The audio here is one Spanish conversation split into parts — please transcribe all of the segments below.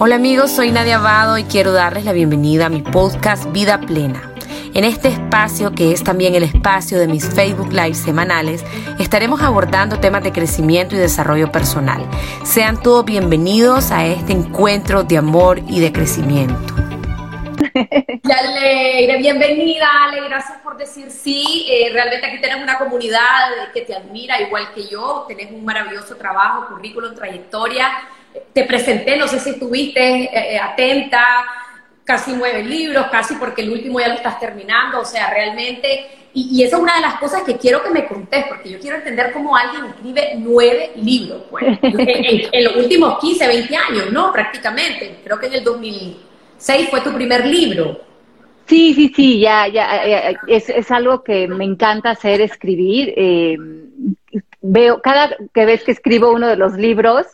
Hola amigos, soy Nadia Abado y quiero darles la bienvenida a mi podcast Vida Plena. En este espacio, que es también el espacio de mis Facebook Live semanales, estaremos abordando temas de crecimiento y desarrollo personal. Sean todos bienvenidos a este encuentro de amor y de crecimiento. Y Alegre, bienvenida Ale, gracias por decir sí. Eh, realmente aquí tenemos una comunidad que te admira igual que yo, tenés un maravilloso trabajo, currículum, trayectoria. Te presenté, no sé si estuviste eh, eh, atenta, casi nueve libros, casi porque el último ya lo estás terminando, o sea, realmente, y, esa es una de las cosas que quiero que me contés, porque yo quiero entender cómo alguien escribe nueve libros, pues, en, los últimos 15, 20 años, ¿no? Prácticamente, creo que en el 2000 Seis fue tu primer libro. Sí, sí, sí, ya, ya, es, es algo que me encanta hacer, escribir. Eh, veo, cada que vez que escribo uno de los libros,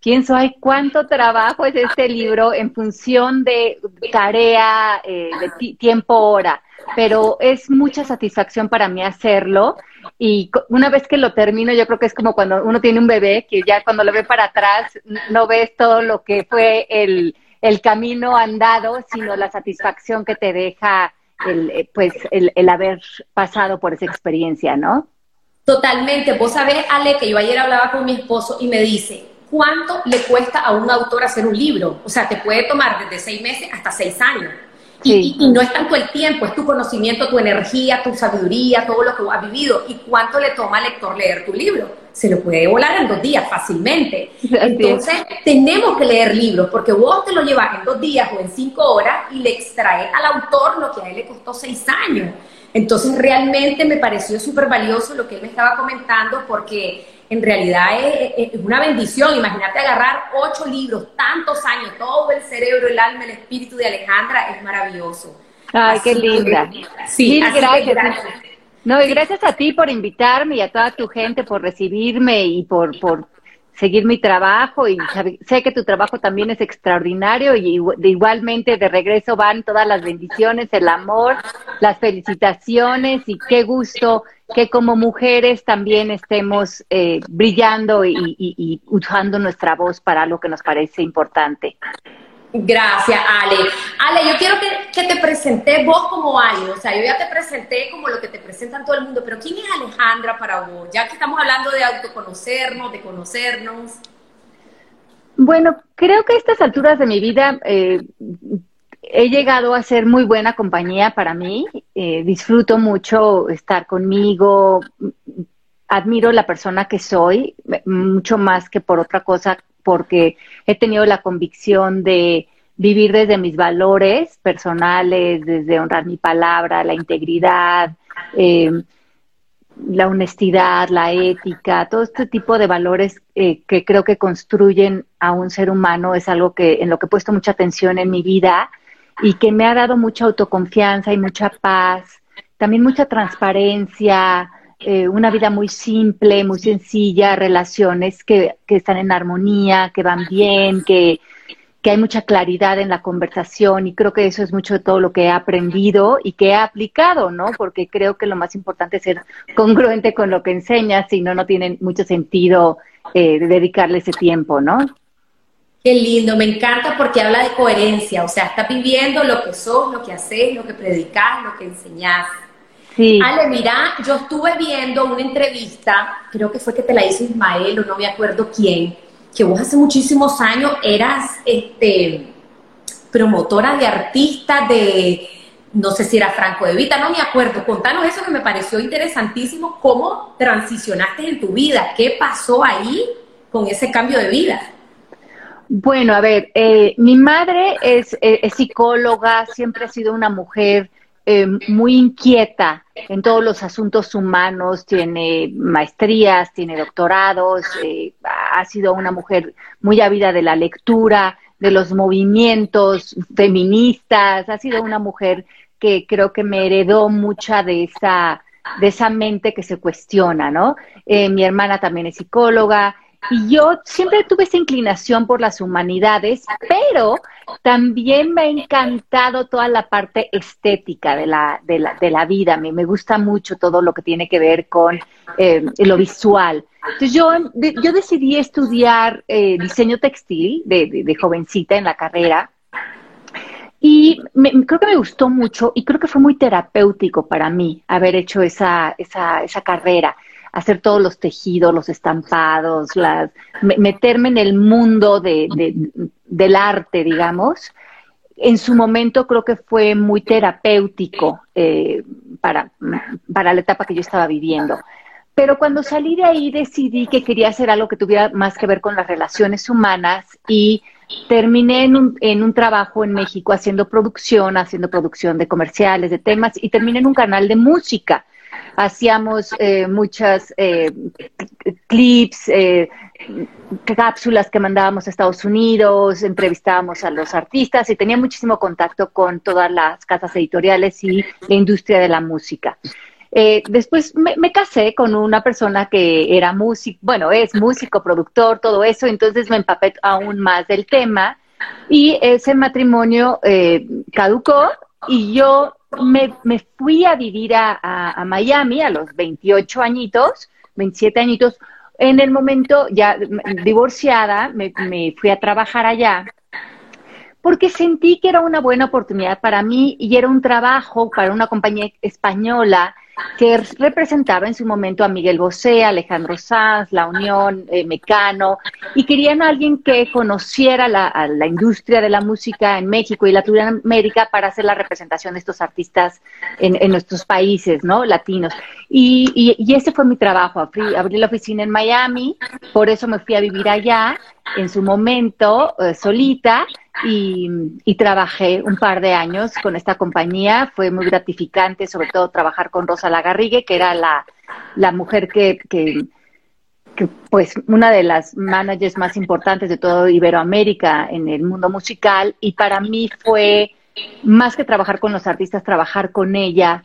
pienso, ay, cuánto trabajo es este libro en función de tarea, eh, de tiempo, hora, pero es mucha satisfacción para mí hacerlo. Y una vez que lo termino, yo creo que es como cuando uno tiene un bebé, que ya cuando lo ve para atrás, no ves todo lo que fue el, el camino andado, sino la satisfacción que te deja el, eh, pues, el, el haber pasado por esa experiencia, ¿no? Totalmente. Vos sabés, Ale, que yo ayer hablaba con mi esposo y me dice, ¿cuánto le cuesta a un autor hacer un libro? O sea, te puede tomar desde seis meses hasta seis años. Y, no es tanto el tiempo, es tu conocimiento, tu energía, tu sabiduría, todo lo que has vivido. ¿Y cuánto le toma al lector leer tu libro? Se lo puede volar en dos días fácilmente. Entonces, tenemos que leer libros, porque vos te lo llevas en dos días o en cinco horas y le extraes al autor lo que a él le costó seis años. Entonces, realmente me pareció súper valioso lo que él me estaba comentando, porque en realidad es, una bendición. Imagínate agarrar ocho libros, tantos años, todo el cerebro, el alma, el espíritu de Alejandra, es maravilloso. Ay, qué linda. sí, gracias. No, y gracias a ti por invitarme y a toda tu gente por recibirme y por, por seguir mi trabajo y sé que tu trabajo también es extraordinario y igualmente de regreso van todas las bendiciones, el amor, las felicitaciones y qué gusto que como mujeres también estemos eh, brillando y, y, usando nuestra voz para lo que nos parece importante. Gracias, Ale. Ale, yo quiero que, te presente vos como Ale. O sea, yo ya te presenté como lo que te presentan todo el mundo, pero ¿quién es Alejandra para vos? Ya que estamos hablando de autoconocernos, de conocernos. Bueno, creo que a estas alturas de mi vida eh, he llegado a ser muy buena compañía para mí. Eh, disfruto mucho estar conmigo. Admiro la persona que soy, mucho más que por otra cosa porque he tenido la convicción de vivir desde mis valores personales, desde honrar mi palabra, la integridad, em, la honestidad, la ética, todo este tipo de valores eh, que creo que construyen a un ser humano es algo que en lo que he puesto mucha atención en mi vida y que me ha dado mucha autoconfianza y mucha paz, también mucha transparencia, eh, una vida muy simple, muy sencilla, relaciones que, que, están en armonía, que van bien, que, que hay mucha claridad en la conversación y creo que eso es mucho de todo lo que he aprendido y que he aplicado, ¿no? Porque creo que lo más importante es ser congruente con lo que enseñas, si no, no tiene mucho sentido eh, dedicarle ese tiempo, ¿no? Qué lindo, me encanta porque habla de coherencia, o sea, estás viviendo lo que sos, lo que haces, lo que predicas, lo que enseñás. Ale, mira, yo estuve viendo una entrevista, creo que fue que te la hizo Ismael o no me acuerdo quién, que vos hace muchísimos años eras este, promotora de artistas de, no sé si era Franco de Vita, no me acuerdo. Contanos eso que me pareció interesantísimo, cómo transicionaste en tu vida, qué pasó ahí con ese cambio de vida. Bueno, a ver, eh, mi madre es, es, psicóloga, siempre ha sido una mujer eh, muy inquieta en todos los asuntos humanos, tiene maestrías, tiene doctorados, eh, ha sido una mujer muy ávida de la lectura, de los movimientos feministas, ha sido una mujer que creo que me heredó mucha de esa, de esa mente que se cuestiona, ¿no? Eh, mi hermana también es psicóloga, y yo siempre tuve esa inclinación por las humanidades, pero también me ha encantado toda la parte estética de la, de la, de la vida. Me, me gusta mucho todo lo que tiene que ver con eh, lo visual. Entonces yo, yo decidí estudiar eh, diseño textil de, de, jovencita en la carrera. Y creo que me gustó mucho y creo que fue muy terapéutico para mí haber hecho esa, esa, esa carrera hacer todos los tejidos, los estampados, las, meterme en el mundo de, del arte, digamos. En su momento creo que fue muy terapéutico eh, para, para la etapa que yo estaba viviendo. Pero cuando salí de ahí decidí que quería hacer algo que tuviera más que ver con las relaciones humanas y terminé en un, en un trabajo en México haciendo producción, haciendo producción de comerciales, de temas, y terminé en un canal de música hacíamos eh, muchas eh, clips, eh, cápsulas que mandábamos a Estados Unidos, entrevistábamos a los artistas y tenía muchísimo contacto con todas las casas editoriales y la industria de la música. después me, casé con una persona que era músico, bueno, es músico, productor, todo eso, entonces me empapé aún más del tema y ese matrimonio caducó y yo me, me fui a vivir a, a, Miami a los 28 añitos, 27 añitos. En el momento ya divorciada, me, me fui a trabajar allá porque sentí que era una buena oportunidad para mí y era un trabajo para una compañía española que representaba en su momento a Miguel Bosé, Alejandro Sanz, La Unión, eh, Mecano, y querían a alguien que conociera la, industria de la música en México y Latinoamérica para hacer la representación de estos artistas en, en nuestros países, ¿no? Latinos. Y, y, ese fue mi trabajo, abrí, la oficina en Miami, por eso me fui a vivir allá en su momento eh, solita y, trabajé un par de años con esta compañía. Fue muy gratificante, sobre todo trabajar con Rosa Lagarrigue, que era la, la mujer que, que, pues, una de las managers más importantes de todo Iberoamérica en el mundo musical. Y para mí fue más que trabajar con los artistas, trabajar con ella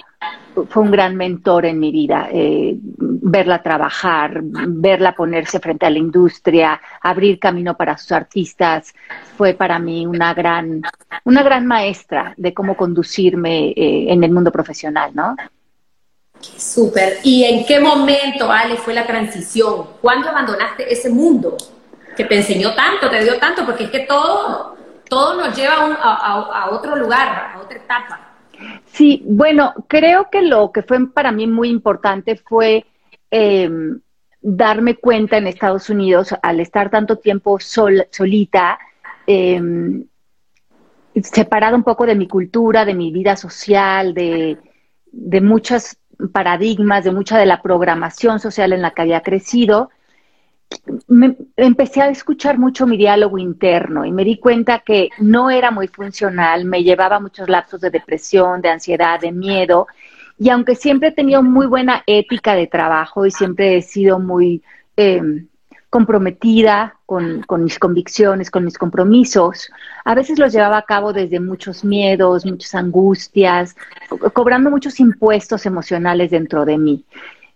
fue un gran mentor en mi vida. Eh, verla trabajar, verla ponerse frente a la industria, abrir camino para sus artistas, fue para mí una gran, una gran maestra de cómo conducirme eh, en el mundo profesional, ¿no? Súper. ¿Y en qué momento, Ale, fue la transición? ¿Cuándo abandonaste ese mundo que te enseñó tanto, te dio tanto? Porque es que todo todo nos lleva a, otro lugar, a otra etapa. Sí, bueno, creo que lo que fue para mí muy importante fue em, darme cuenta en Estados Unidos, al estar tanto tiempo solita, eh, separada un poco de mi cultura, de mi vida social, de, de muchos paradigmas, de mucha de la programación social en la que había crecido, me, empecé a escuchar mucho mi diálogo interno y me di cuenta que no era muy funcional, me llevaba muchos lapsos de depresión, de ansiedad, de miedo. Y aunque siempre he tenido muy buena ética de trabajo y siempre he sido muy eh, comprometida con, con, mis convicciones, con mis compromisos, a veces los llevaba a cabo desde muchos miedos, muchas angustias, cobrando muchos impuestos emocionales dentro de mí.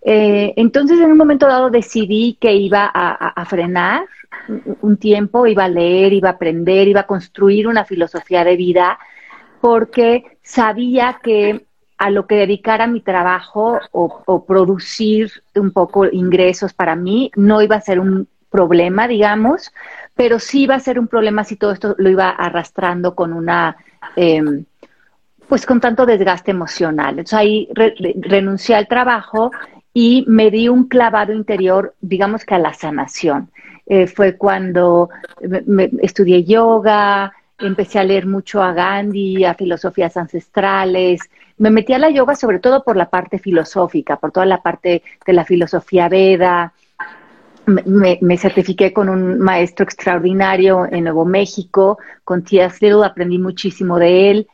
Eh, entonces, en un momento dado decidí que iba a, frenar un tiempo, iba a leer, iba a aprender, iba a construir una filosofía de vida, porque sabía que a lo que dedicara mi trabajo o, producir un poco ingresos para mí no iba a ser un problema, digamos, pero sí iba a ser un problema si todo esto lo iba arrastrando con una, em, pues con tanto desgaste emocional. Entonces ahí renuncié al trabajo y me di un clavado interior, digamos que a la sanación. Eh, fue cuando me, estudié yoga, empecé a leer mucho a Gandhi, a filosofías ancestrales. Me metí a la yoga sobre todo por la parte filosófica, por toda la parte de la filosofía Veda. Me, me certifiqué con un maestro extraordinario en Nuevo México, con T.S. Little, aprendí muchísimo de él.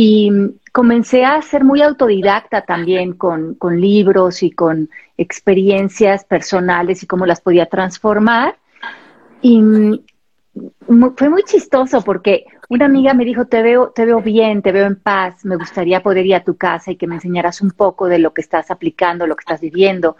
Y comencé a ser muy autodidacta también con, libros y con experiencias personales y cómo las podía transformar. Y fue muy chistoso porque una amiga me dijo, te veo, te veo bien, te veo en paz, me gustaría poder ir a tu casa y que me enseñaras un poco de lo que estás aplicando, lo que estás viviendo.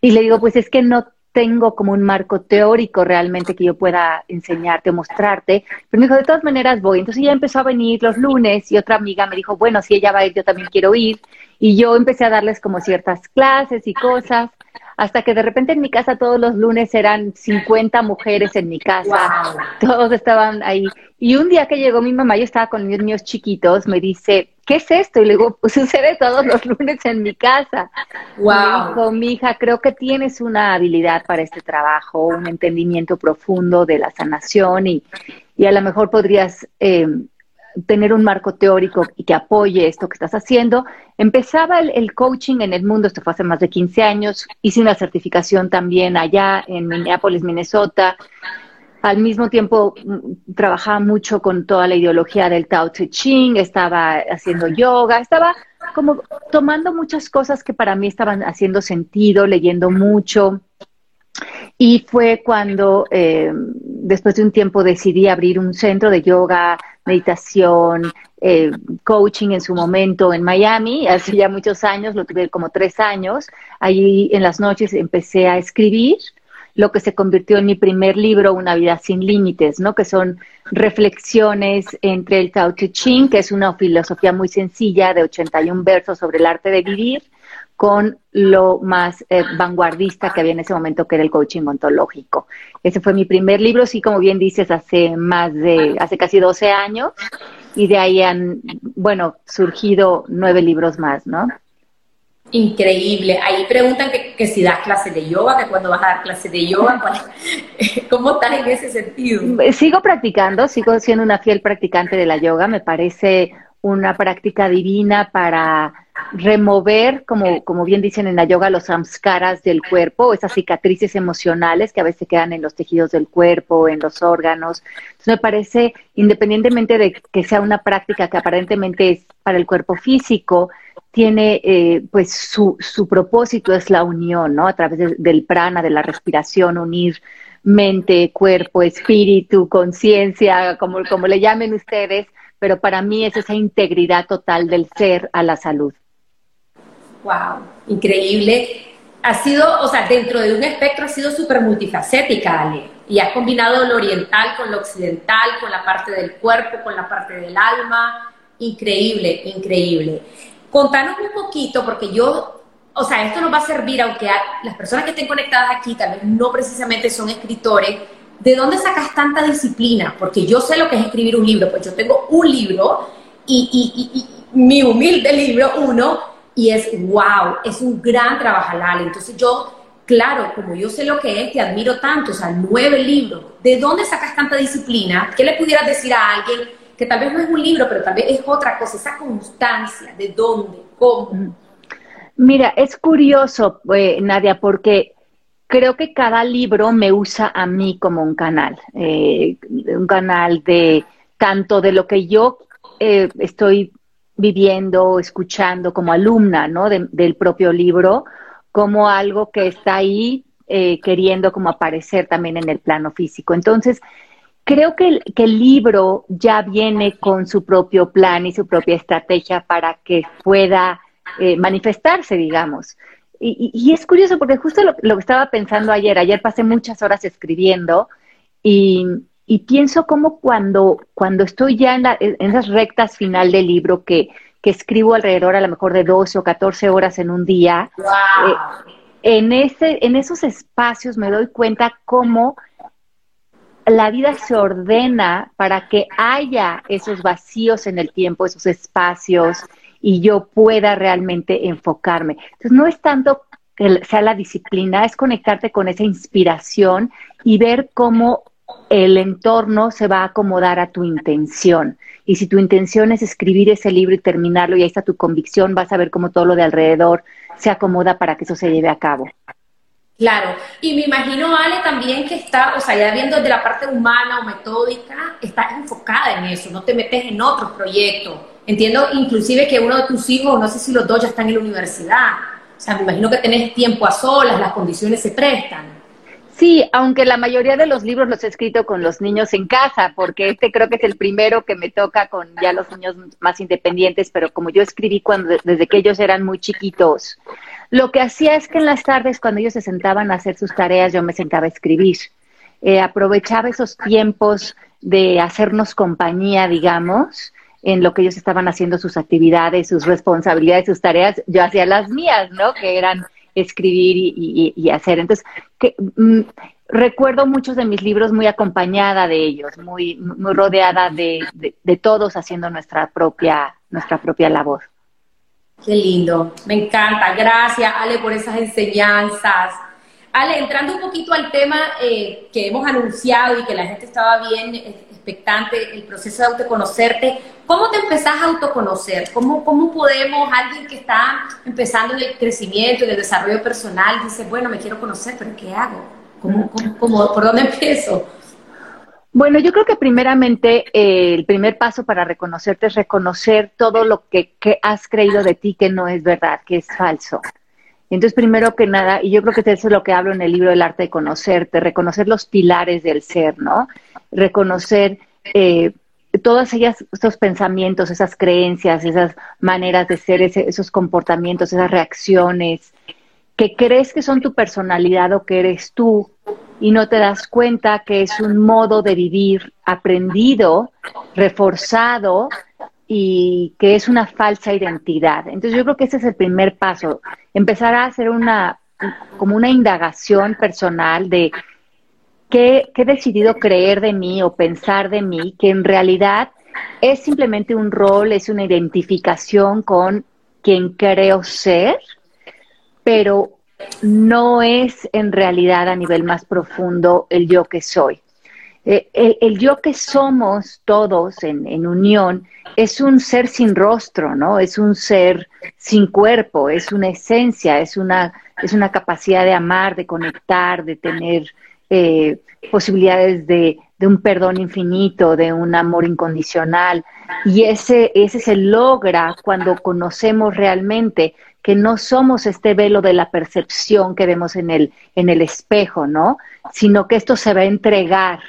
Y le digo, pues es que no tengo como un marco teórico realmente que yo pueda enseñarte o mostrarte. Pero me dijo, de todas maneras voy. Entonces ella empezó a venir los lunes y otra amiga me dijo, bueno, si ella va a ir, yo también quiero ir. Y yo empecé a darles como ciertas clases y cosas hasta que de repente en mi casa todos los lunes eran 50 mujeres en mi casa, todos estaban ahí. Y un día que llegó mi mamá, yo estaba con mis niños chiquitos, me dice, ¿qué es esto? Y le digo, pues sucede todos los lunes en mi casa. Wow. Me dijo, mi hija, creo que tienes una habilidad para este trabajo, un entendimiento profundo de la sanación y, y a lo mejor podrías eh, tener un marco teórico y que apoye esto que estás haciendo. Empezaba el, coaching en el mundo, esto fue hace más de 15 años, hice una certificación también allá en Minneapolis, Minnesota. Al mismo tiempo mm, trabajaba mucho con toda la ideología del Tao Te Ching, estaba haciendo yoga, estaba como tomando muchas cosas que para mí estaban haciendo sentido, leyendo mucho. Y fue cuando, eh, después de un tiempo, decidí abrir un centro de yoga, meditación, eh, coaching en su momento en Miami, hace ya muchos años, lo tuve como tres años. Allí en las noches empecé a escribir lo que se convirtió en mi primer libro, Una vida sin límites, ¿no? Que son reflexiones entre el Tao Te Ching, que es una filosofía muy sencilla de 81 versos sobre el arte de vivir, con lo más eh, vanguardista que había en ese momento, que era el coaching ontológico. Ese fue mi primer libro, sí, como bien dices, hace más de, hace casi 12 años, y de ahí han, bueno, surgido nueve libros más, ¿no? Increíble. Ahí preguntan que, si das clases de yoga, que cuando vas a dar clases de yoga, ¿cómo estás en ese sentido? Sigo practicando, sigo siendo una fiel practicante de la yoga. Me parece una práctica divina para remover, como, como bien dicen en la yoga, los samskaras del cuerpo, esas cicatrices emocionales que a veces quedan en los tejidos del cuerpo, en los órganos. Entonces me parece, independientemente de que sea una práctica que aparentemente es para el cuerpo físico, tiene eh, pues su, su propósito es la unión, ¿no? A través del prana, de la respiración, unir mente, cuerpo, espíritu, conciencia, como, como le llamen ustedes, pero para mí es esa integridad total del ser a la salud. Wow, increíble. Ha sido, o sea, dentro de un espectro ha sido súper multifacética, Ale. Y has combinado lo oriental con lo occidental, con la parte del cuerpo, con la parte del alma. Increíble, increíble. Contanos un poquito, porque yo, o sea, esto nos va a servir, aunque las personas que estén conectadas aquí tal vez no precisamente son escritores, ¿de dónde sacas tanta disciplina? Porque yo sé lo que es escribir un libro, pues yo tengo un libro y, mi humilde libro, uno, y es wow, es un gran trabajo, Lali. Entonces yo, claro, como yo sé lo que es, te admiro tanto, o sea, nueve libros. ¿De dónde sacas tanta disciplina? ¿Qué le pudieras decir a alguien que tal vez no es un libro, pero tal vez es otra cosa, esa constancia, ¿de dónde? ¿Cómo? Mira, es curioso, eh, Nadia, porque creo que cada libro me usa a mí como un canal, eh, un canal de tanto de lo que yo eh, estoy viviendo, escuchando como alumna, ¿no? del propio libro, como algo que está ahí eh, queriendo como aparecer también en el plano físico. Entonces, creo que el, que el libro ya viene con su propio plan y su propia estrategia para que pueda manifestarse, digamos. Y, es curioso porque justo lo, que estaba pensando ayer, ayer pasé muchas horas escribiendo y, pienso como cuando, cuando estoy ya en, en esas rectas final del libro que, que, escribo alrededor a lo mejor de 12 o 14 horas en un día, eh, en, ese, en esos espacios me doy cuenta cómo la vida se ordena para que haya esos vacíos en el tiempo, esos espacios, y yo pueda realmente enfocarme. Entonces, no es tanto que sea la disciplina, es conectarte con esa inspiración y ver cómo el entorno se va a acomodar a tu intención. Y si tu intención es escribir ese libro y terminarlo y ahí está tu convicción, vas a ver cómo todo lo de alrededor se acomoda para que eso se lleve a cabo. Claro, y me imagino, Ale, también que está, o sea, ya viendo desde la parte humana o metódica, estás enfocada en eso, no te metes en otros proyectos Entiendo inclusive que uno de tus hijos, no sé si los dos ya están en la universidad. O sea, me imagino que tenés tiempo a solas, las condiciones se prestan. Sí, aunque la mayoría de los libros los he escrito con los niños en casa, porque este creo que es el primero que me toca con ya los niños más independientes, pero como yo escribí cuando desde que ellos eran muy chiquitos, lo que hacía es que en las tardes cuando ellos se sentaban a hacer sus tareas, yo me sentaba a escribir. Eh, aprovechaba esos tiempos de hacernos compañía, digamos, en lo que ellos estaban haciendo sus actividades, sus responsabilidades, sus tareas, yo hacía las mías, ¿no? Que eran escribir y, hacer. Entonces, que, mm, recuerdo muchos de mis libros muy acompañada de ellos, muy, muy rodeada de, de, todos haciendo nuestra propia, nuestra propia labor. Qué lindo, me encanta. Gracias, Ale, por esas enseñanzas. Ale, entrando un poquito al tema eh, que hemos anunciado y que la gente estaba bien expectante, el proceso de autoconocerte, ¿cómo te empezás a autoconocer? ¿Cómo, ¿Cómo podemos, alguien que está empezando en el crecimiento, en el desarrollo personal, dice, bueno, me quiero conocer, pero ¿qué hago? ¿Cómo, cómo, por dónde empiezo? Bueno, yo creo que primeramente eh, el primer paso para reconocerte es reconocer todo lo que, que has creído de ti que no es verdad, que es falso. Entonces, primero que nada, y yo creo que eso es lo que hablo en el libro El arte de conocerte, reconocer los pilares del ser, ¿no? Reconocer eh, todos esos pensamientos, esas creencias, esas maneras de ser, esos comportamientos, esas reacciones, que crees que son tu personalidad o que eres tú y no te das cuenta que es un modo de vivir aprendido, reforzado y que es una falsa identidad. Entonces yo creo que ese es el primer paso, empezar a hacer una como una indagación personal de qué, qué he decidido creer de mí o pensar de mí, que en realidad es simplemente un rol, es una identificación con quien creo ser, pero no es en realidad a nivel más profundo el yo que soy. Eh, el, yo que somos todos en, unión es un ser sin rostro, ¿no? Es un ser sin cuerpo, es una esencia, es una, es una capacidad de amar, de conectar, de tener eh, posibilidades de, de, un perdón infinito, de un amor incondicional. Y ese, ese se logra cuando conocemos realmente que no somos este velo de la percepción que vemos en el, en el espejo, ¿no? Sino que esto se va a entregar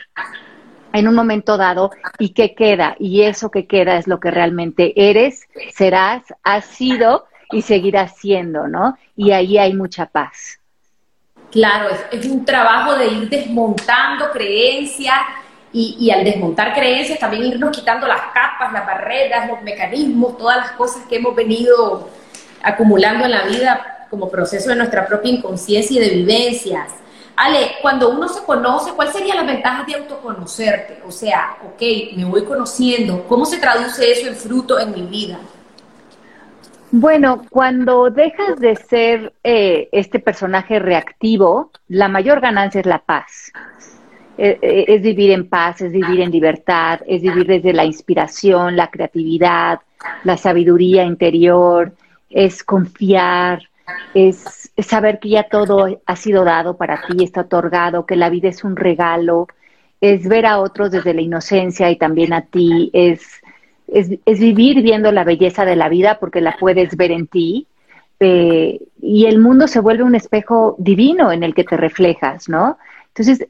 en un momento dado y que queda. Y eso que queda es lo que realmente eres, serás, has sido y seguirás siendo, ¿no? Y ahí hay mucha paz. Claro, es, un trabajo de ir desmontando creencias y, al desmontar creencias también irnos quitando las capas, las barreras, los mecanismos, todas las cosas que hemos venido acumulando en la vida como proceso de nuestra propia inconsciencia y de vivencias. Ale, cuando uno se conoce, ¿cuáles serían las ventajas de autoconocerte? O sea, ok, me voy conociendo, ¿cómo se traduce eso en fruto en mi vida? Bueno, cuando dejas de ser eh, este personaje reactivo, la mayor ganancia es la paz. Eh, eh, es vivir en paz, es vivir en libertad, es vivir desde la inspiración, la creatividad, la sabiduría interior, es confiar, es, saber que ya todo ha sido dado para ti, está otorgado, que la vida es un regalo, es ver a otros desde la inocencia y también a ti, es, es, vivir viendo la belleza de la vida porque la puedes ver en ti. Eh, y el mundo se vuelve un espejo divino en el que te reflejas, ¿no? Entonces,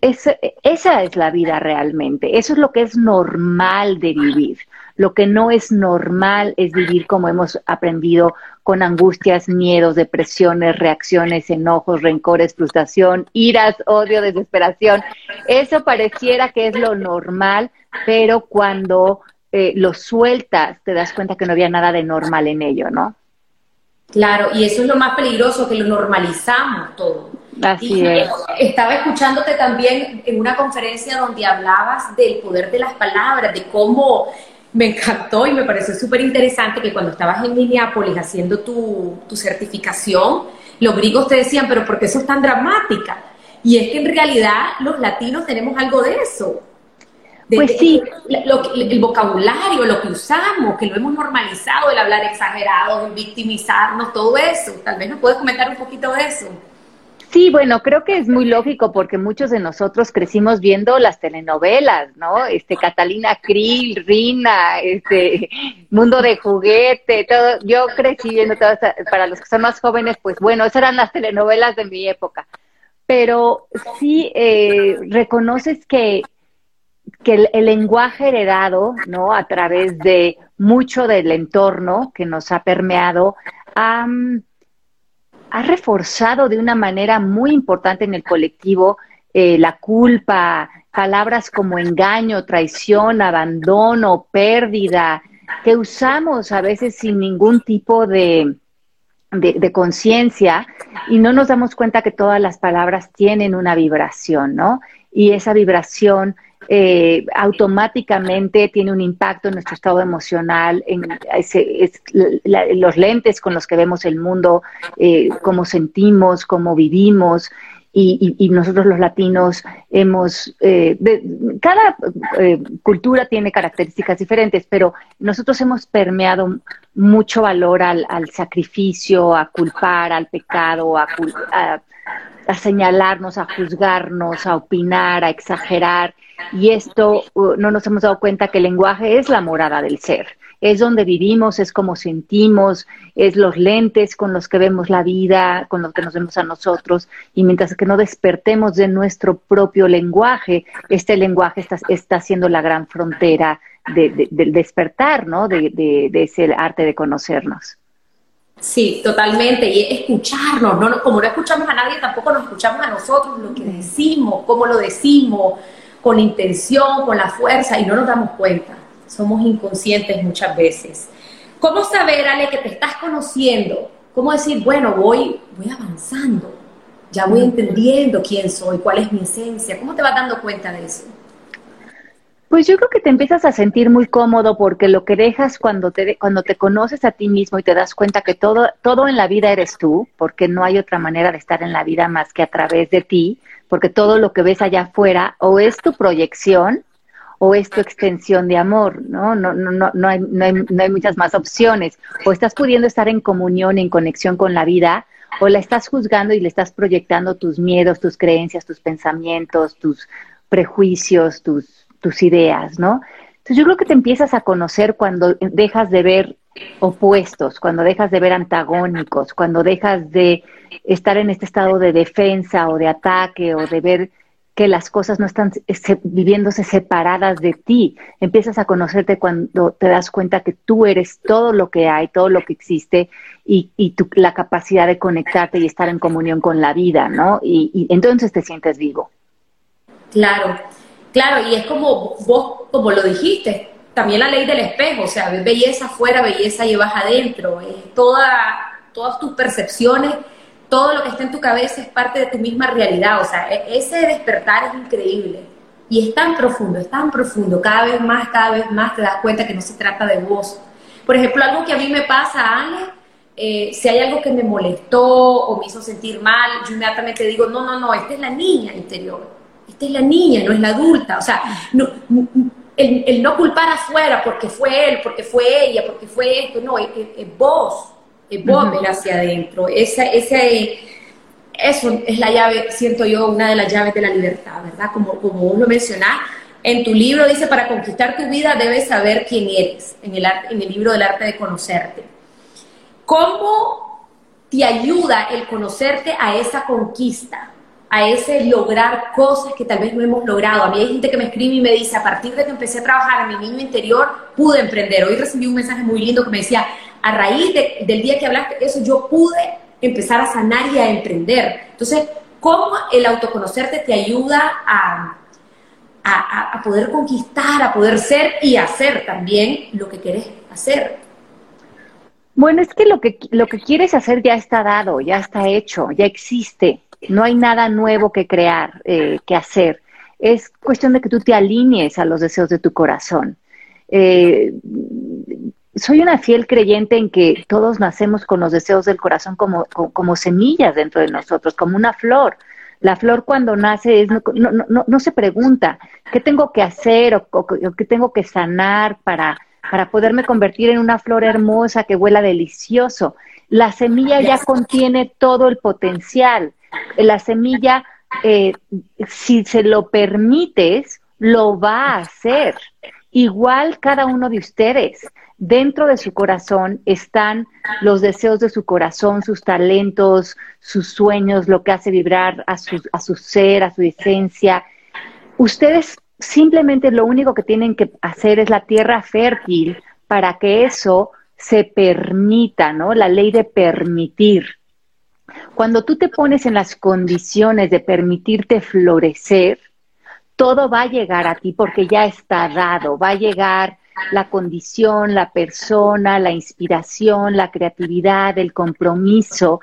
esa es la vida realmente. Eso es lo que es normal de vivir. Lo que no es normal es vivir como hemos aprendido con angustias, miedos, depresiones, reacciones, enojos, rencores, frustración, iras, odio, desesperación. Eso pareciera que es lo normal, pero cuando eh, lo sueltas te das cuenta que no había nada de normal en ello, ¿no? Claro, y eso es lo más peligroso, que lo normalizamos todo. Así es. Estaba escuchándote también en una conferencia donde hablabas del poder de las palabras, de cómo me encantó y me pareció súper interesante que cuando estabas en Minneapolis haciendo tu, tu certificación, los gringos te decían, pero ¿por qué eso es tan dramática? Y es que en realidad los latinos tenemos algo de eso. pues sí. el vocabulario, lo que usamos, que lo hemos normalizado, el hablar exagerado, el victimizarnos, todo eso. Tal vez nos puedes comentar un poquito de eso. Sí, bueno, creo que es muy lógico porque muchos de nosotros crecimos viendo las telenovelas, ¿no? Este Catalina Krill, Rina, este Mundo de Juguete, todo. Yo crecí viendo todas, para los que son más jóvenes, pues bueno, esas eran las telenovelas de mi época. pero sí eh, reconoces que, que el, lenguaje heredado, ¿no? A través de mucho del entorno que nos ha permeado, ha, ha reforzado de una manera muy importante en el colectivo eh, la culpa, palabras como engaño, traición, abandono, pérdida, que usamos a veces sin ningún tipo de, de, conciencia y no nos damos cuenta que todas las palabras tienen una vibración, ¿no? Y esa vibración eh, automáticamente tiene un impacto en nuestro estado emocional, en los lentes con los que vemos el mundo, eh, cómo sentimos, cómo vivimos y, nosotros los latinos hemos, eh, cada eh, cultura tiene características diferentes, pero nosotros hemos permeado mucho valor al, sacrificio, a culpar, al pecado, a, a, señalarnos, a juzgarnos, a opinar, a exagerar. Y esto uh, no nos hemos dado cuenta que el lenguaje es la morada del ser es donde vivimos, es como sentimos, es los lentes con los que vemos la vida, con los que nos vemos a nosotros, y mientras que no despertemos de nuestro propio lenguaje, este lenguaje está, está siendo la gran frontera del despertar, ¿no? De, de, ese arte de conocernos. Sí, totalmente. Y escucharnos, ¿no? como no escuchamos a nadie, tampoco nos escuchamos a nosotros, lo que decimos, cómo lo decimos, con intención, con la fuerza, y no nos damos cuenta somos inconscientes muchas veces. ¿Cómo saber, Ale, que te estás conociendo? ¿Cómo decir, bueno, voy, voy avanzando, ya voy entendiendo quién soy, cuál es mi esencia? ¿Cómo te vas dando cuenta de eso? Pues yo creo que te empiezas a sentir muy cómodo porque lo que dejas cuando te, cuando te conoces a ti mismo y te das cuenta que todo, todo en la vida eres tú, porque no hay otra manera de estar en la vida más que a través de ti, porque todo lo que ves allá afuera o es tu proyección o es tu extensión de amor, ¿no? No, no, no, no, hay, no, hay, no hay muchas más opciones. O estás pudiendo estar en comunión, en conexión con la vida, o la estás juzgando y le estás proyectando tus miedos, tus creencias, tus pensamientos, tus prejuicios, tus, tus ideas, ¿no? Entonces yo creo que te empiezas a conocer cuando dejas de ver opuestos, cuando dejas de ver antagónicos, cuando dejas de estar en este estado de defensa o de ataque o de ver que las cosas no están viviéndose separadas de ti. Empiezas a conocerte cuando te das cuenta que tú eres todo lo que hay, todo lo que existe y, y la capacidad de conectarte y estar en comunión con la vida, ¿no? Y, y, entonces te sientes vivo. Claro, claro, y es como vos, como lo dijiste, también la ley del espejo, o sea, ves belleza afuera, belleza llevas adentro, es toda, todas tus percepciones todo lo que está en tu cabeza es parte de tu misma realidad. O sea, e-, ese despertar es increíble. Y es tan profundo, es tan profundo. Cada vez más, cada vez más te das cuenta que no se trata de vos. Por ejemplo, algo que a mí me pasa, Ale, eh, si hay algo que me molestó o me hizo sentir mal, yo inmediatamente digo, no, no, no, esta es la niña interior. Esta es la niña, no es la adulta. O sea, no, el, no culpar afuera porque fue él, porque fue ella, porque fue esto, no, es vos vos hacia adentro. Esa, ese, eso es la llave, siento yo, una de las llaves de la libertad, ¿verdad? Como, como vos lo mencionás, en tu libro dice, para conquistar tu vida debes saber quién eres, en el, en el libro del arte de conocerte. ¿Cómo te ayuda el conocerte a esa conquista? A ese lograr cosas que tal vez no hemos logrado. A mí hay gente que me escribe y me dice, a partir de que empecé a trabajar en mi niño interior, pude emprender. Hoy recibí un mensaje muy lindo que me decía, a raíz del día que hablaste eso, yo pude empezar a sanar y a emprender. Entonces, ¿cómo el autoconocerte te ayuda a, a, poder conquistar, a poder ser y hacer también lo que quieres hacer? Bueno, es que lo que lo que quieres hacer ya está dado, ya está hecho, ya existe. No hay nada nuevo que crear, eh, que hacer. Es cuestión de que tú te alinees a los deseos de tu corazón. Eh, soy una fiel creyente en que todos nacemos con los deseos del corazón como, como, semillas dentro de nosotros, como una flor. La flor cuando nace es, no, no, no, se pregunta qué tengo que hacer o, qué tengo que sanar para, para poderme convertir en una flor hermosa que huela delicioso. La semilla ya contiene todo el potencial. La semilla, eh, si se lo permites, lo va a hacer igual cada uno de ustedes. Dentro de su corazón están los deseos de su corazón, sus talentos, sus sueños, lo que hace vibrar a su, a su ser, a su esencia. Ustedes simplemente lo único que tienen que hacer es la tierra fértil para que eso se permita, ¿no? La ley de permitir. Cuando tú te pones en las condiciones de permitirte florecer, todo va a llegar a ti porque ya está dado, va a llegar la condición, la persona, la inspiración, la creatividad, el compromiso,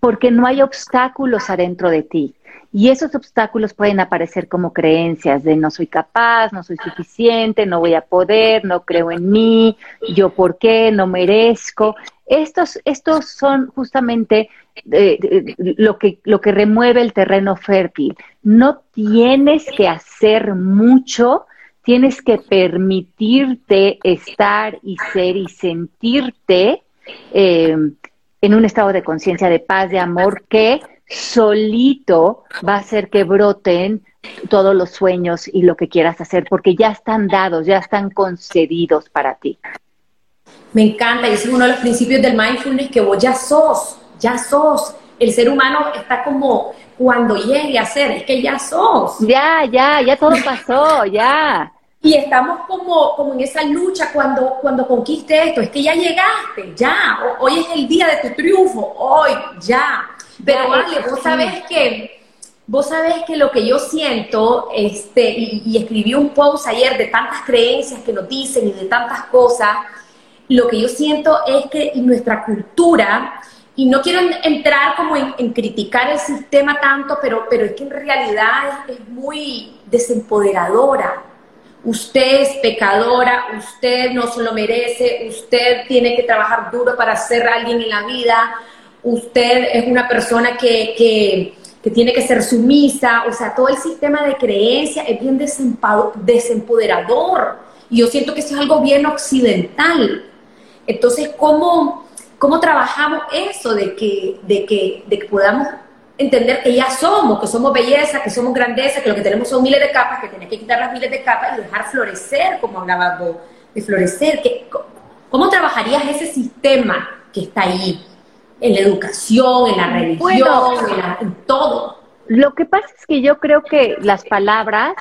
porque no hay obstáculos adentro de ti. Y esos obstáculos pueden aparecer como creencias de no soy capaz, no soy suficiente, no voy a poder, no creo en mí, yo por qué, no merezco. Estos, estos son justamente lo, que, lo que remueve el terreno fértil. No tienes que hacer mucho, tienes que permitirte estar y ser y sentirte eh, en un estado de conciencia, de paz, de amor, que solito va a hacer que broten todos los sueños y lo que quieras hacer, porque ya están dados, ya están concedidos para ti. Me encanta, y es uno de los principios del mindfulness que vos ya sos, ya sos. El ser humano está como cuando llegue a ser, es que ya sos. Ya, ya, ya todo pasó, ya. Y estamos como, como en esa lucha cuando, cuando conquiste esto, es que ya llegaste, ya, hoy es el día de tu triunfo, hoy, ya. Pero vale, vos sabés que, vos sabés que lo que yo siento, este, y, escribí un post ayer de tantas creencias que nos dicen y de tantas cosas, lo que yo siento es que nuestra cultura, y no quiero entrar como en, criticar el sistema tanto, pero, pero es que en realidad es, muy desempoderadora. Usted es pecadora, usted no se lo merece, usted tiene que trabajar duro para ser alguien en la vida, usted es una persona que, que, tiene que ser sumisa, o sea, todo el sistema de creencia es bien desempoderador. Y yo siento que eso es algo bien occidental. Entonces, ¿cómo, cómo trabajamos eso de que, de, que, de que podamos entender que ya somos, que somos belleza, que somos grandeza, que lo que tenemos son miles de capas, que tenés que quitar las miles de capas y dejar florecer, como hablabas vos, de florecer? Que, ¿Cómo trabajarías ese sistema que está ahí? en la educación, en la religión, en, todo. Lo que pasa es que yo creo que las palabras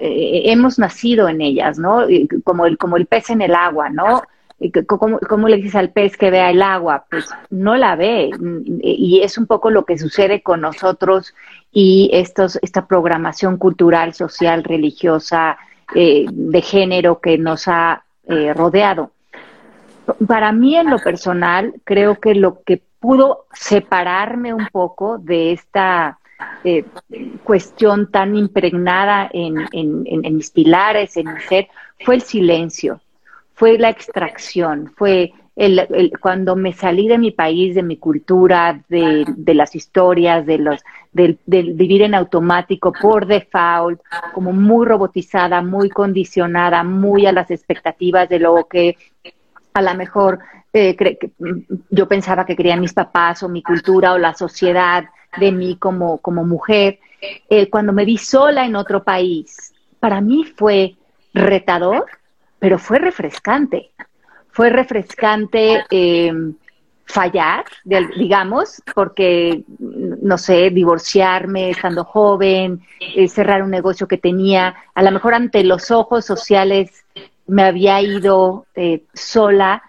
eh, hemos nacido en ellas, ¿no? Como el, como el pez en el agua, ¿no? ¿Cómo, le dices al pez que vea el agua? Pues no la ve. Y es un poco lo que sucede con nosotros y estos, esta programación cultural, social, religiosa, eh, de género que nos ha eh, rodeado para mí en lo personal, creo que lo que pudo separarme un poco de esta eh, cuestión tan impregnada en, mis pilares, en mi ser, fue el silencio, fue la extracción, fue el, cuando me salí de mi país, de mi cultura, de, las historias, de los, del, vivir en automático por default, como muy robotizada, muy condicionada, muy a las expectativas de lo que a lo mejor eh, yo pensaba que querían mis papás o mi cultura o la sociedad de mí como, como mujer. Eh, cuando me vi sola en otro país, para mí fue retador, pero fue refrescante. Fue refrescante eh, fallar, digamos, porque, no sé, divorciarme estando joven, cerrar un negocio que tenía, a lo mejor ante los ojos sociales me había ido eh, sola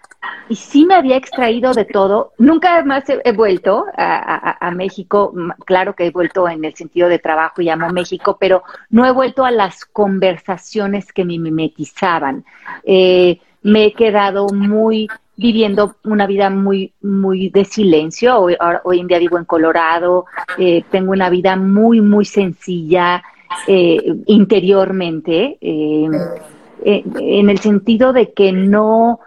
y sí me había extraído de todo. Nunca más he, vuelto a, México, claro que he vuelto en el sentido de trabajo y amo México, pero no he vuelto a las conversaciones que me mimetizaban. Eh, me he quedado muy viviendo una vida muy muy de silencio. Hoy, hoy en día vivo en Colorado, eh, tengo una vida muy muy sencilla interiormente eh, en el sentido de que no,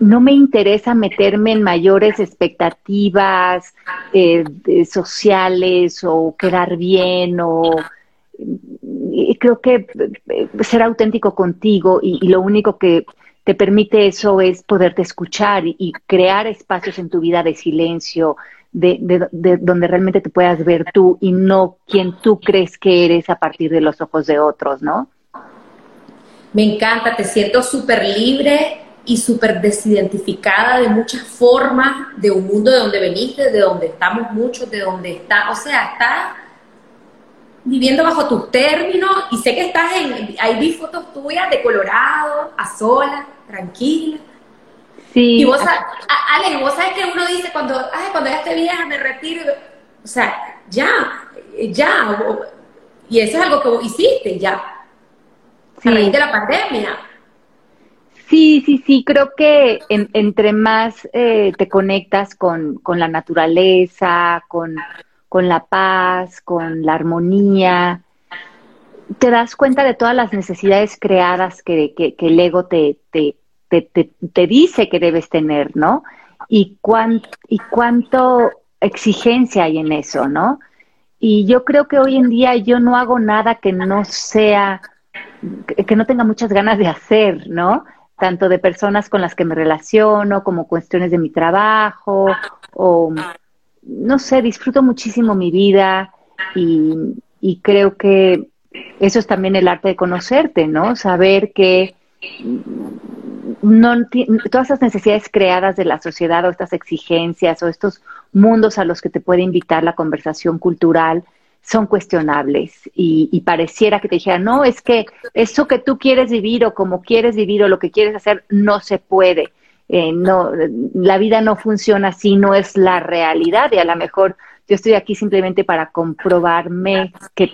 no me interesa meterme en mayores expectativas eh, sociales o quedar bien o creo que eh, ser auténtico contigo y, lo único que te permite eso es poderte escuchar y, crear espacios en tu vida de silencio, de, de, donde realmente te puedas ver tú y no quien tú crees que eres a partir de los ojos de otros, ¿no? Me encanta, te siento súper libre y súper desidentificada de muchas formas de un mundo de donde veniste, de donde estamos muchos, de donde está, o sea, estás viviendo bajo tus términos y sé que estás en, ahí vi fotos tuyas de Colorado, a sola, tranquila. Sí. Y vos, Ale, vos sabes que uno dice cuando, ay, cuando ya esté vieja me retiro, o sea, ya, ya, y eso es algo que vos hiciste ya, a raíz de la pandemia. Sí, sí, sí, creo que entre más eh, te conectas con, con la naturaleza, con, con, la paz, con la armonía, te das cuenta de todas las necesidades creadas que, que, el ego te, te, te, te, dice que debes tener, ¿no? Y, cuán, y cuánto exigencia hay en eso, ¿no? Y yo creo que hoy en día yo no hago nada que no sea, que no tenga muchas ganas de hacer, ¿no? Tanto de personas con las que me relaciono, como cuestiones de mi trabajo, o no sé, disfruto muchísimo mi vida y, creo que eso es también el arte de conocerte, ¿no? Saber que no, todas esas necesidades creadas de la sociedad o estas exigencias o estos mundos a los que te puede invitar la conversación cultural, son cuestionables y, pareciera que te dijera, no, es que eso que tú quieres vivir o como quieres vivir o lo que quieres hacer no se puede. Eh, no, la vida no funciona así, no es la realidad y a lo mejor yo estoy aquí simplemente para comprobarme que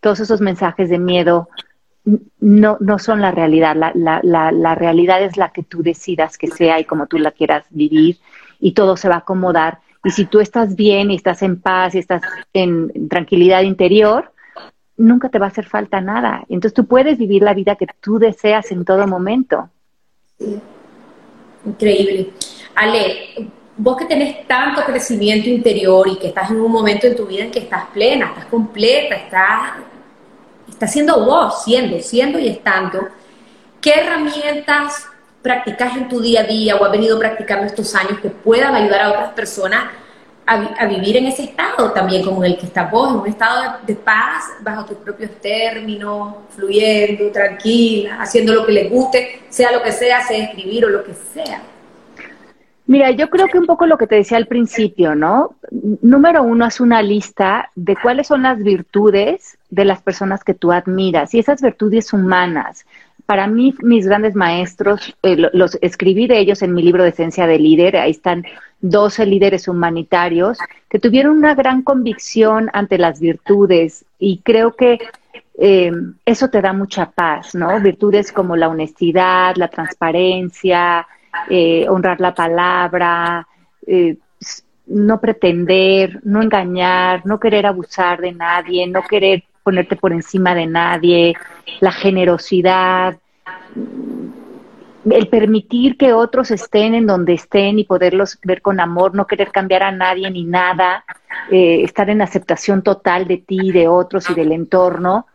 todos esos mensajes de miedo no, no son la realidad. La, la, la, la realidad es la que tú decidas que sea y como tú la quieras vivir y todo se va a acomodar y si tú estás bien y estás en paz y estás en tranquilidad interior, nunca te va a hacer falta nada. Entonces tú puedes vivir la vida que tú deseas en todo momento. Increíble. Ale, vos que tenés tanto crecimiento interior y que estás en un momento en tu vida en que estás plena, estás completa, estás, estás siendo vos, siendo, siendo y estando, ¿qué herramientas practicas en tu día a día o has venido practicando estos años que puedan ayudar a otras personas a, vivir en ese estado también como en el que estás vos, en un estado de, paz, bajo tus propios términos, fluyendo, tranquila, haciendo lo que les guste, sea lo que sea, sea escribir o lo que sea. Mira, yo creo que un poco lo que te decía al principio, ¿no? Número uno, haz una lista de cuáles son las virtudes de las personas que tú admiras y esas virtudes humanas para mí, mis grandes maestros, eh, los escribí de ellos en mi libro de Esencia de Líder, ahí están 12 líderes humanitarios que tuvieron una gran convicción ante las virtudes y creo que eh, eso te da mucha paz, ¿no? Virtudes como la honestidad, la transparencia, eh, honrar la palabra, no pretender, no engañar, no querer abusar de nadie, no querer ponerte por encima de nadie, la generosidad, el permitir que otros estén en donde estén y poderlos ver con amor, no querer cambiar a nadie ni nada, eh, estar en aceptación total de ti, de otros y del entorno,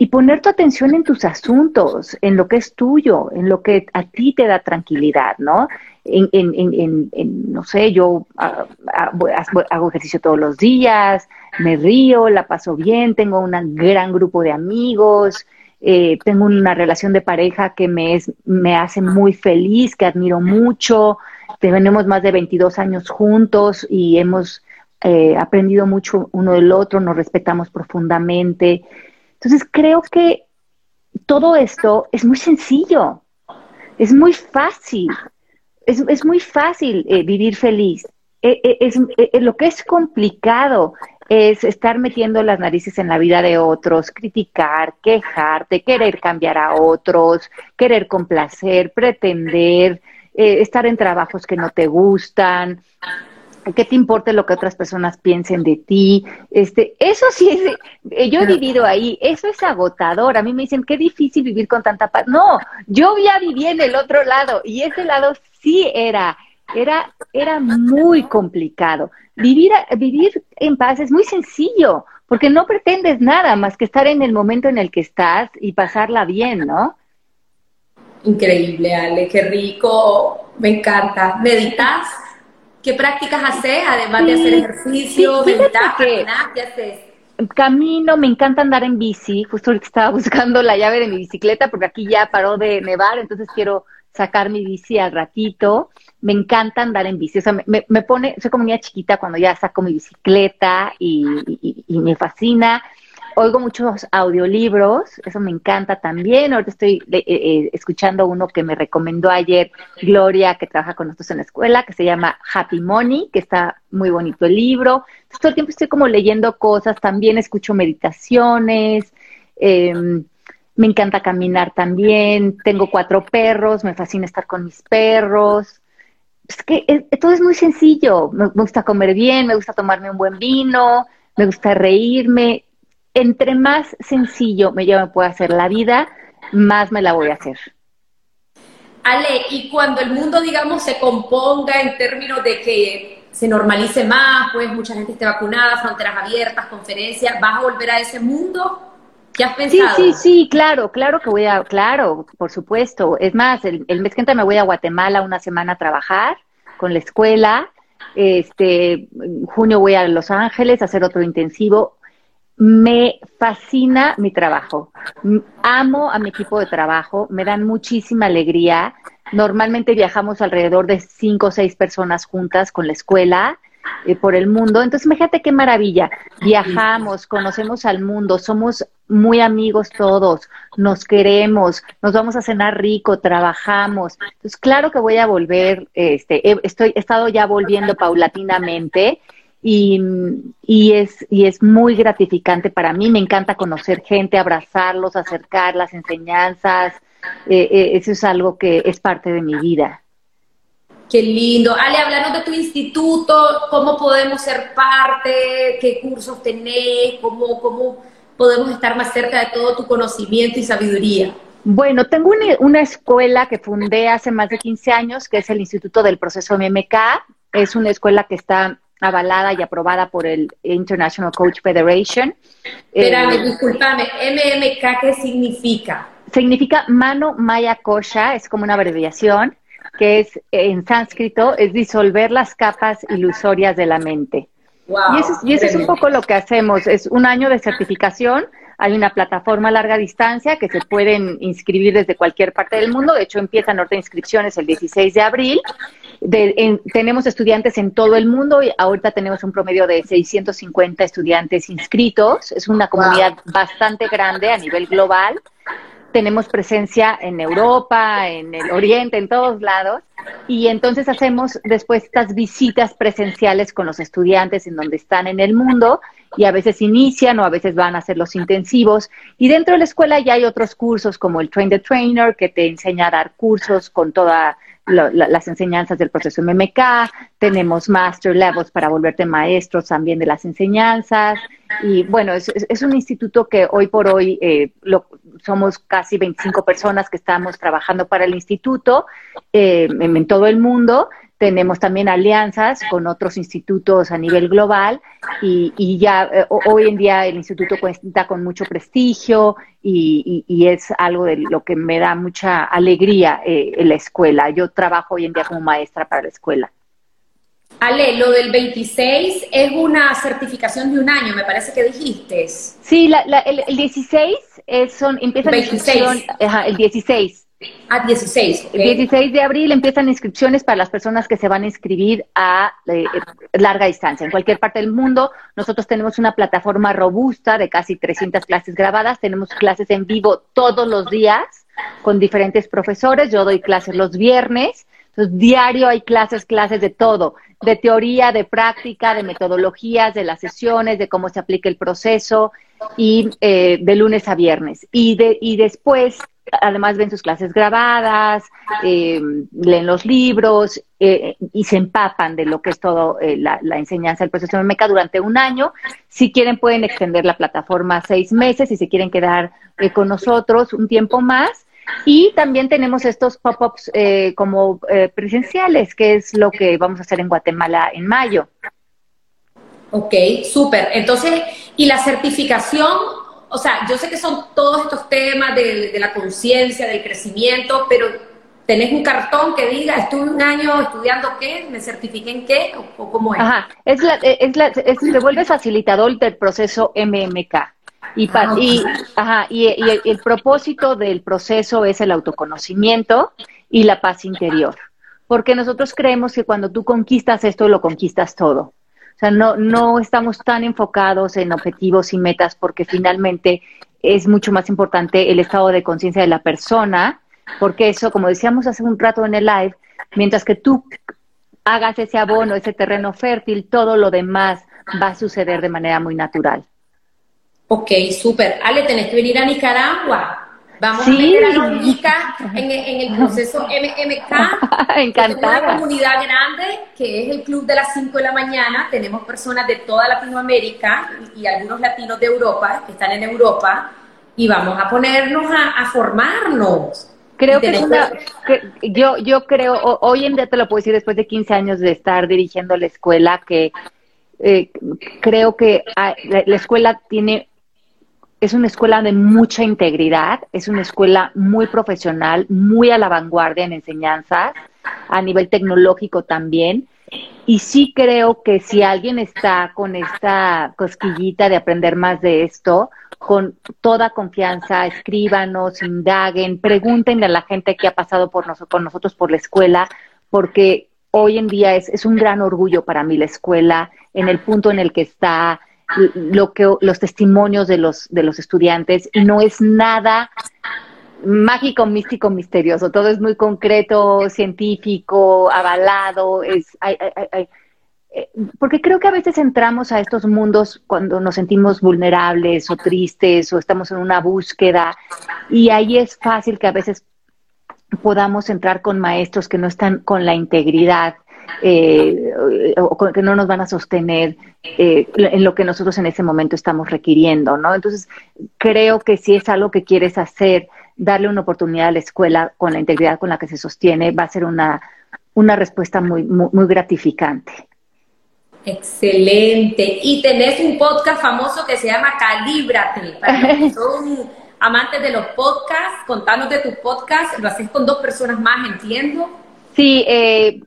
y poner tu atención en tus asuntos, en lo que es tuyo, en lo que a ti te da tranquilidad, ¿no? En, en, en, en no sé, yo ah, ah, hago ejercicio todos los días, me río, la paso bien, tengo un gran grupo de amigos, eh, tengo una relación de pareja que me, es, me hace muy feliz, que admiro mucho, tenemos más de 22 años juntos y hemos eh, aprendido mucho uno del otro, nos respetamos profundamente. Entonces creo que todo esto es muy sencillo, es muy fácil, es, es muy fácil eh, vivir feliz. es, lo que es complicado es estar metiendo las narices en la vida de otros, criticar, quejarte, querer cambiar a otros, querer complacer, pretender, eh, estar en trabajos que no te gustan, que te importe lo que otras personas piensen de ti. Este, eso sí es, eh, yo he vivido ahí, eso es agotador. A mí me dicen, qué difícil vivir con tanta paz. No, yo ya viví en el otro lado y ese lado sí era era, era muy complicado. Vivir, vivir en paz es muy sencillo, porque no pretendes nada más que estar en el momento en el que estás y pasarla bien, ¿no? Increíble, Ale, qué rico, me encanta. ¿Meditas? ¿Qué prácticas haces además de hacer ejercicio? ¿Meditas? ¿Qué haces? camino, me encanta andar en bici. Justo ahorita estaba buscando la llave de mi bicicleta porque aquí ya paró de nevar, entonces quiero sacar mi bici al ratito. Me encanta andar en bici. O sea, me, me pone, soy como niña chiquita cuando ya saco mi bicicleta y, me fascina oigo muchos audiolibros, eso me encanta también. Ahorita estoy eh, eh, escuchando uno que me recomendó ayer Gloria, que trabaja con nosotros en la escuela, que se llama Happy Money, que está muy bonito el libro. todo el tiempo estoy como leyendo cosas, también escucho meditaciones. Em, me encanta caminar también. Tengo cuatro perros, me fascina estar con mis perros. Es que todo es muy sencillo. me gusta comer bien, me gusta tomarme un buen vino, me gusta reírme entre más sencillo me, yo me pueda hacer la vida, más me la voy a hacer. Ale, y cuando el mundo, digamos, se componga en términos de que se normalice más, pues mucha gente esté vacunada, fronteras abiertas, conferencias, ¿vas a volver a ese mundo? ¿Qué has pensado? Sí, sí, sí, claro, claro que voy a, claro, por supuesto. Es más, el, el mes que entra me voy a Guatemala una semana a trabajar con la escuela. Este, en junio voy a Los Ángeles a hacer otro intensivo. Me fascina mi trabajo. Amo a mi equipo de trabajo, me dan muchísima alegría. Normalmente viajamos alrededor de cinco o seis personas juntas con la escuela eh, por el mundo. Entonces, imagínate qué maravilla. Viajamos, conocemos al mundo, somos muy amigos todos, nos queremos, nos vamos a cenar rico, trabajamos. Entonces, claro que voy a volver, este, estoy, he estado ya volviendo paulatinamente y, y, es, y es muy gratificante para mí. Me encanta conocer gente, abrazarlos, acercar las enseñanzas. Eh, eh, eso es algo que es parte de mi vida. Qué lindo. Ale, hablando de tu instituto, ¿cómo podemos ser parte? ¿Qué cursos tenés? ¿Cómo, cómo podemos estar más cerca de todo tu conocimiento y sabiduría? Bueno, tengo una, una, escuela que fundé hace más de 15 años, que es el Instituto del Proceso MMK. Es una escuela que está avalada y aprobada por el International Coach Federation. Espérame, eh, discúlpame, MMK, ¿qué significa? Significa mano maya kosha, es como una abreviación, que es en sánscrito, es disolver las capas ilusorias de la mente. y eso, y eso es un poco lo que hacemos, es un año de certificación hay una plataforma a larga distancia que se pueden inscribir desde cualquier parte del mundo. De hecho, empiezan orden inscripciones el 16 de abril. tenemos estudiantes en todo el mundo y ahorita tenemos un promedio de 650 estudiantes inscritos. Es una comunidad bastante grande a nivel global tenemos presencia en Europa, en el Oriente, en todos lados, y entonces hacemos después estas visitas presenciales con los estudiantes en donde están en el mundo, y a veces inician o a veces van a hacer los intensivos, y dentro de la escuela ya hay otros cursos como el Train the Trainer, que te enseña a dar cursos con todas las enseñanzas del proceso MMK, tenemos Master Levels para volverte maestros también de las enseñanzas, y bueno, es, es un instituto que hoy por hoy eh, lo, somos casi 25 personas que estamos trabajando para el instituto eh, en, todo el mundo. Tenemos también alianzas con otros institutos a nivel global y, ya eh, hoy en día el instituto cuenta con mucho prestigio y, es algo de lo que me da mucha alegría eh, en la escuela. Yo trabajo hoy en día como maestra para la escuela. Ale, lo del 26 es una certificación de un año, me parece que dijiste. Sí, el, 16 es, son, empieza la inscripción, el 16. Ah, 16. El 16 de abril empiezan inscripciones para las personas que se van a inscribir a eh, larga distancia. En cualquier parte del mundo, nosotros tenemos una plataforma robusta de casi 300 clases grabadas. Tenemos clases en vivo todos los días con diferentes profesores. Yo doy clases los viernes entonces, diario hay clases, clases de todo, de teoría, de práctica, de metodologías, de las sesiones, de cómo se aplica el proceso y eh, de lunes a viernes. Y, de, y después, además ven sus clases grabadas, eh, leen los libros eh, y se empapan de lo que es todo la, la, enseñanza del proceso MECA durante un año. Si quieren, pueden extender la plataforma seis meses, si se quieren quedar con nosotros un tiempo más. Y también tenemos estos pop-ups eh, como eh, presenciales, que es lo que vamos a hacer en Guatemala en mayo. Ok, súper. Entonces, ¿y la certificación? O sea, yo sé que son todos estos temas de, la conciencia, del crecimiento, pero ¿Tenés un cartón que diga, estuve un año estudiando qué, me certifiqué en qué, o, cómo es? Ajá, es la, es la, es, se vuelve facilitador del proceso MMK. Y, ah, y, ajá, y, el, propósito del proceso es el autoconocimiento y la paz interior. Porque nosotros creemos que cuando tú conquistas esto, lo conquistas todo. O sea, no, no estamos tan enfocados en objetivos y metas porque finalmente es mucho más importante el estado de conciencia de la persona porque eso, como decíamos hace un rato en el live, mientras que tú hagas ese abono, ese terreno fértil, todo lo demás va a suceder de manera muy natural. Ok, súper. Ale, tenés que venir a Nicaragua. Vamos a meter a los en, en, el proceso MMK. Encantada. una comunidad grande que es el Club de las 5 de la mañana. Tenemos personas de toda Latinoamérica y, algunos latinos de Europa que están en Europa y vamos a ponernos a formarnos. Creo que es una, yo, yo creo, hoy en día te lo puedo decir después de 15 años de estar dirigiendo la escuela, que eh, creo que la, escuela tiene, es una escuela de mucha integridad, es una escuela muy profesional, muy a la vanguardia en enseñanzas, a nivel tecnológico también. Y sí creo que si alguien está con esta cosquillita de aprender más de esto, con toda confianza, escríbanos, indaguen, pregúntenle a la gente que ha pasado por con nosotros por la escuela, porque hoy en día es, es un gran orgullo para mí la escuela, en el punto en el que está, lo que los testimonios de los de los estudiantes y no es nada mágico, místico, misterioso. Todo es muy concreto, científico, avalado. Es, eh, porque creo que a veces entramos a estos mundos cuando nos sentimos vulnerables o tristes o estamos en una búsqueda y ahí es fácil que a veces podamos entrar con maestros que no están con la integridad eh, o que no nos van a sostener eh, en lo que nosotros en ese momento estamos requiriendo, ¿no? Entonces, creo que si es algo que quieres hacer, darle una oportunidad a la escuela con la integridad con la que se sostiene, va a ser una, una respuesta muy, muy gratificante. Excelente. Y tenés un podcast famoso que se llama Calíbrate. Para los que son amantes de los podcasts, contanos de tu podcast. Lo haces con dos personas más, entiendo. Sí eh,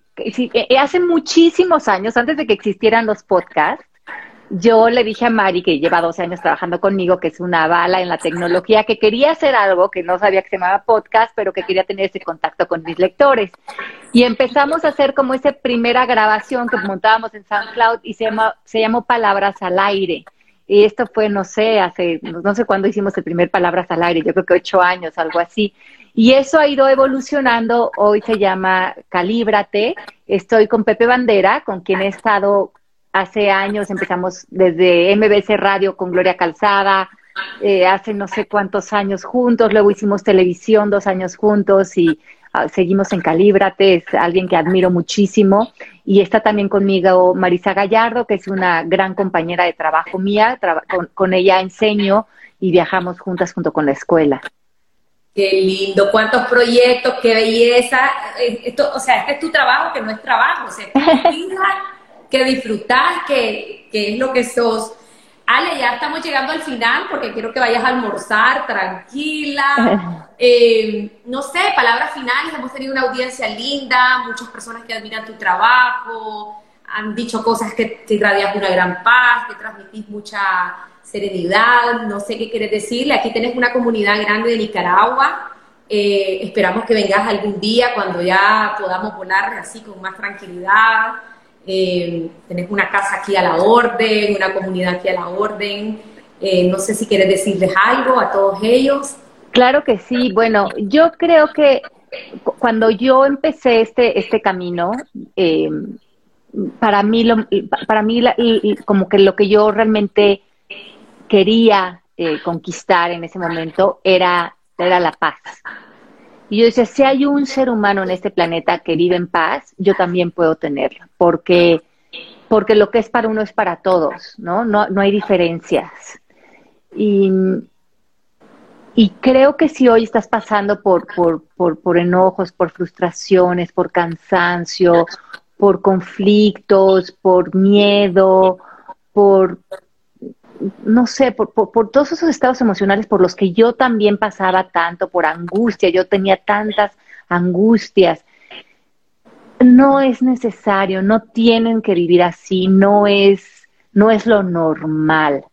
hace muchísimos años, antes de que existieran los podcasts, yo le dije a Mari, que lleva 12 años trabajando conmigo, que es una bala en la tecnología, que quería hacer algo que no sabía que se llamaba podcast, pero que quería tener ese contacto con mis lectores. Y empezamos a hacer como esa primera grabación que montábamos en SoundCloud y se, se llamó Palabras al Aire. Y esto fue, no sé, hace, no sé cuándo hicimos el primer Palabras al Aire, yo creo que ocho años, algo así. Y eso ha ido evolucionando, hoy se llama Calíbrate. Estoy con Pepe Bandera, con quien he estado hace años, empezamos desde MBC Radio con Gloria Calzada, eh, hace no sé cuántos años juntos, luego hicimos televisión dos años juntos y ah, seguimos en Calíbrate, es alguien que admiro muchísimo. Y está también conmigo Marisa Gallardo, que es una gran compañera de trabajo mía, con, ella enseño y viajamos juntas junto con la escuela. Qué lindo, cuántos proyectos, qué belleza. Eh, esto, o sea, este es tu trabajo que no es trabajo, o sea, que disfrutar, que, que es lo que sos. Ale, ya estamos llegando al final porque quiero que vayas a almorzar tranquila. Eh, no sé, palabras finales. Hemos tenido una audiencia linda, muchas personas que admiran tu trabajo, han dicho cosas que te irradias una gran paz, que transmitís mucha serenidad. No sé qué quieres decirle. Aquí tenés una comunidad grande de Nicaragua. Eh, esperamos que vengas algún día cuando ya podamos volar así con más tranquilidad eh, tenés una casa aquí a la orden, una comunidad aquí a la orden. Eh, no sé si quieres decirles algo a todos ellos. Claro que sí. Bueno, yo creo que cuando yo empecé este, este camino, eh, para mí, lo, para mí como que lo que yo realmente quería eh, conquistar en ese momento era, era la paz. Y yo decía, si hay un ser humano en este planeta que vive en paz, yo también puedo tenerlo, porque, porque lo que es para uno es para todos, ¿no? No, no hay diferencias. Y, y creo que si hoy estás pasando por, por, por, por enojos, por frustraciones, por cansancio, por conflictos, por miedo, por no sé, por, por, todos esos estados emocionales por los que yo también pasaba tanto, por angustia, yo tenía tantas angustias. No es necesario, no tienen que vivir así, no es, no es lo normal.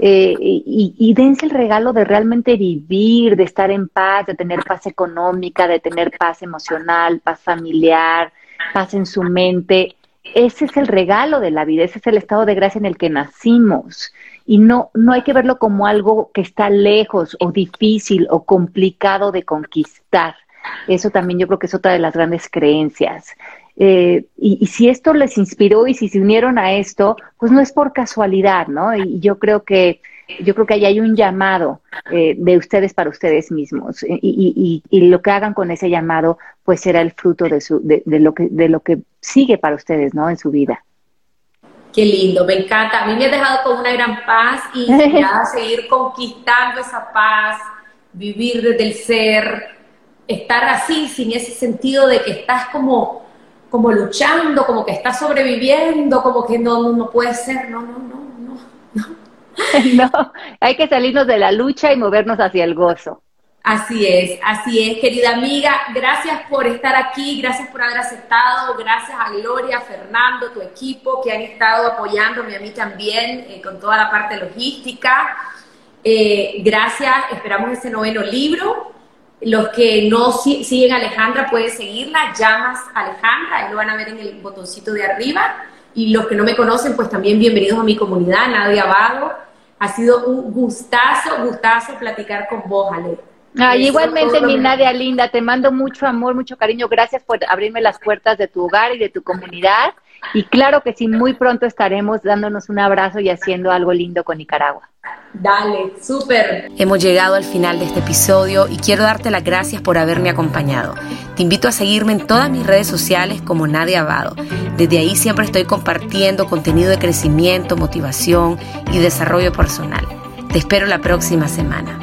Eh, y, y, dense el regalo de realmente vivir, de estar en paz, de tener paz económica, de tener paz emocional, paz familiar, paz en su mente. Ese es el regalo de la vida, ese es el estado de gracia en el que nacimos. Y no, no hay que verlo como algo que está lejos o difícil o complicado de conquistar. Eso también yo creo que es otra de las grandes creencias. Eh, y, si esto les inspiró y si se unieron a esto, pues no es por casualidad, ¿no? Y yo creo que yo creo que ahí hay un llamado eh, de ustedes para ustedes mismos y, lo que hagan con ese llamado, pues será el fruto de, su, de, lo que de lo que sigue para ustedes, ¿no? En su vida. Qué lindo, me encanta. A mí me ha dejado con una gran paz y a seguir conquistando esa paz, vivir desde el ser, estar así, sin ese sentido de que estás como como luchando, como que está sobreviviendo, como que no, no, puede ser, no, no, no, no, no. no, hay que salirnos de la lucha y movernos hacia el gozo. Así es, así es, querida amiga. Gracias por estar aquí, gracias por haber aceptado, gracias a Gloria, Fernando, tu equipo que han estado apoyándome a mí también eh, con toda la parte logística. Eh, gracias, esperamos ese noveno libro. Los que no siguen a Alejandra pueden seguirla, llamas Alejandra, ahí lo van a ver en el botoncito de arriba. Y los que no me conocen, pues también bienvenidos a mi comunidad, Nadia Abado. Ha sido un gustazo, gustazo platicar con vos, Ale. Igualmente, mi Nadia linda, te mando mucho amor, mucho cariño. Gracias por abrirme las puertas de tu hogar y de tu comunidad. Y claro que sí, muy pronto estaremos dándonos un abrazo y haciendo algo lindo con Nicaragua. Dale, súper. Hemos llegado al final de este episodio y quiero darte las gracias por haberme acompañado. Te invito a seguirme en todas mis redes sociales como Nadia Abado. Desde ahí siempre estoy compartiendo contenido de crecimiento, motivación y desarrollo personal. Te espero la próxima semana.